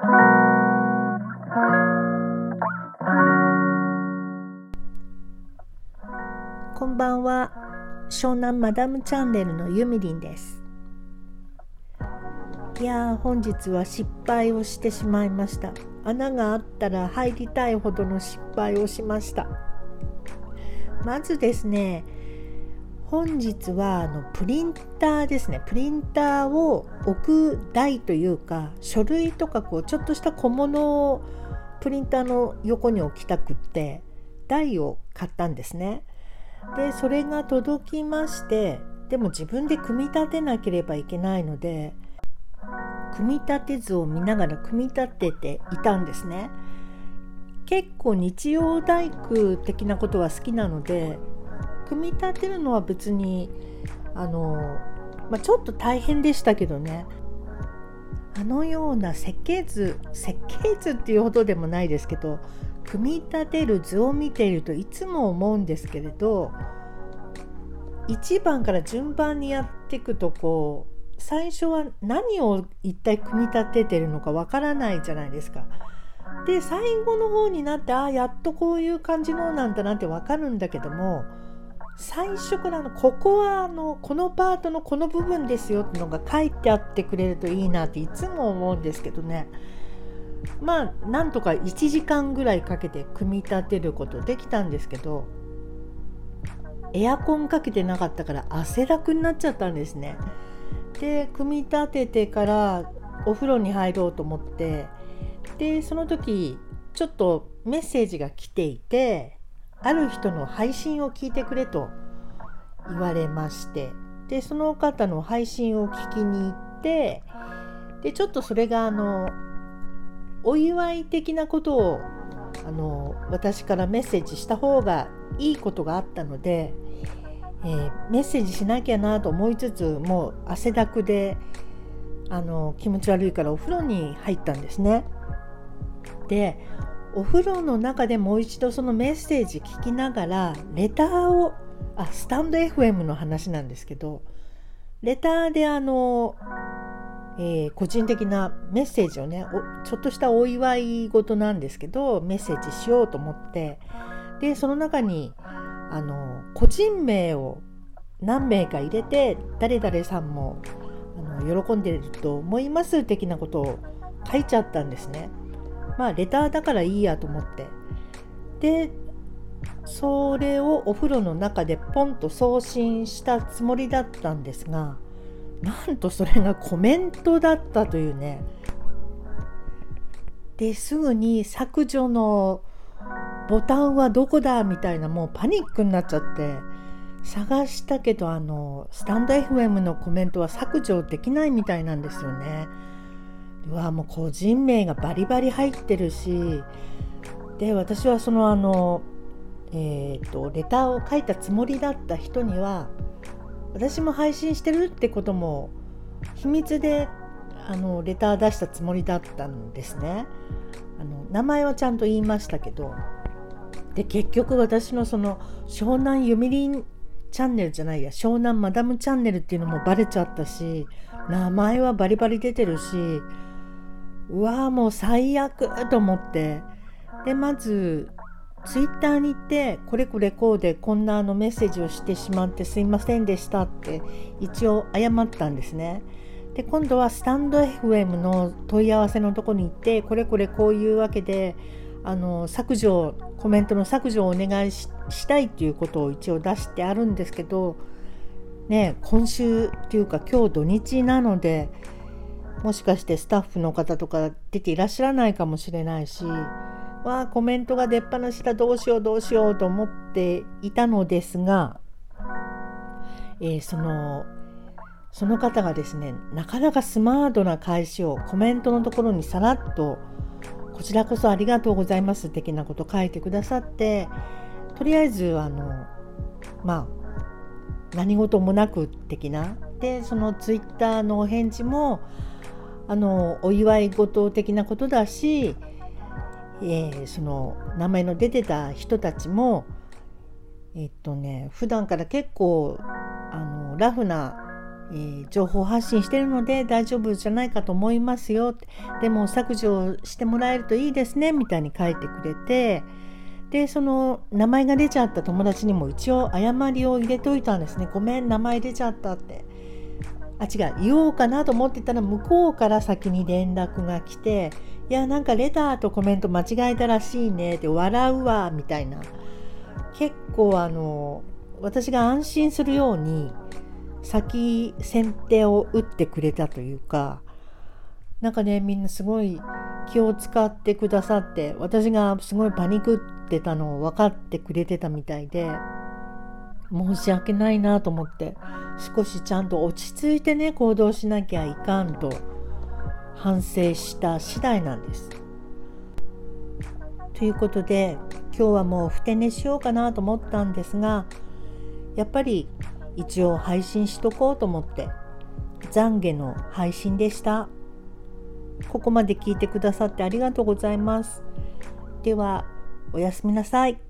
こんばんは。湘南マダムチャンネルのゆみりんです。いやー本日は失敗をしてしまいました。穴があったら入りたいほどの失敗をしました。まずですね本日はあのプリンターですね。プリンターを置く台というか書類とかこうちょっとした小物をプリンターの横に置きたくって台を買ったんですね。でそれが届きましてでも自分で組み立てなければいけないので組み立て図を見ながら組み立てていたんですね。結構日曜大工的なことは好きなので組み立てるのは別にあの、まあ、ちょっと大変でしたけどねあのような設計図設計図っていうほどでもないですけど組み立てる図を見ているといつも思うんですけれど1番から順番にやっていくとこう最初は何を一体組み立ててるのかわからないじゃないですか。で最後の方になってああやっとこういう感じのなんだなってわかるんだけども最初からのここはあのこのパートのこの部分ですよってのが書いてあってくれるといいなっていつも思うんですけどねまあなんとか1時間ぐらいかけて組み立てることできたんですけどエアコンかけてなかったから汗だくになっちゃったんですね。で組み立ててからお風呂に入ろうと思ってでその時ちょっとメッセージが来ていてある人の配信を聞いてくれと言われましてでその方の配信を聞きに行ってでちょっとそれがあのお祝い的なことをあの私からメッセージした方がいいことがあったのでえー、メッセージしなきゃなと思いつつもう汗だくであの気持ち悪いからお風呂に入ったんですね。でお風呂の中でもう一度そのメッセージ聞きながらレターをあスタンド FM の話なんですけどレターであの、えー、個人的なメッセージをねちょっとしたお祝い事なんですけどメッセージしようと思ってでその中にあの個人名を何名か入れて誰々さんもあの喜んでると思います的なことを書いちゃったんですね。まあレターだからいいやと思って。でそれをお風呂の中でポンと送信したつもりだったんですがなんとそれがコメントだったというね。ですぐに削除のボタンはどこだみたいなもうパニックになっちゃって探したけどあのスタンド FM のコメントは削除できないみたいなんですよね。うわもう個人名がバリバリ入ってるしで私はそのあのえーと、レターを書いたつもりだった人には私も配信してるってことも秘密であのレター出したつもりだったんですね。あの名前はちゃんと言いましたけどで結局私のその湘南ゆみりんチャンネルじゃないや湘南マダムチャンネルっていうのもバレちゃったし名前はバリバリ出てるしうわーもう最悪と思ってでまずツイッターに行ってこれこれこうでこんなあのメッセージをしてしまってすいませんでしたって一応謝ったんですね。で今度はスタンド FM の問い合わせのとこに行ってこれこれこういうわけであの削除コメントの削除をお願いしたいっていうことを一応出してあるんですけどね今週っていうか今日土日なのでもしかしてスタッフの方とか出ていらっしゃらないかもしれないしわあコメントが出っ放しだどうしようどうしようと思っていたのですが、えー、そのその方がですねなかなかスマートな返しをコメントのところにさらっとこちらこそありがとうございます的なこと書いてくださってとりあえずあのまあ何事もなく的なでそのツイッターのお返事もあのお祝い事的なことだし、えー、その名前の出てた人たちもえっとね普段から結構あのラフなえー、情報発信してるので大丈夫じゃないかと思いますよ。でも削除してもらえるといいですねみたいに書いてくれて。でその名前が出ちゃった友達にも一応謝りを入れといたんですね。ごめん名前出ちゃったって。あ違う。言おうかなと思ってたら向こうから先に連絡が来ていやなんかレターとコメント間違えたらしいねって笑うわみたいな。結構あの私が安心するように先先手を打ってくれたというかなんかねみんなすごい気を使ってくださって私がすごいパニクってたのを分かってくれてたみたいで申し訳ないなと思って少しちゃんと落ち着いてね行動しなきゃいかんと反省した次第なんです。ということで今日はもうふて寝しようかなと思ったんですがやっぱり一応配信しとこうと思って懺悔の配信でした。ここまで聞いてくださってありがとうございます。ではおやすみなさい。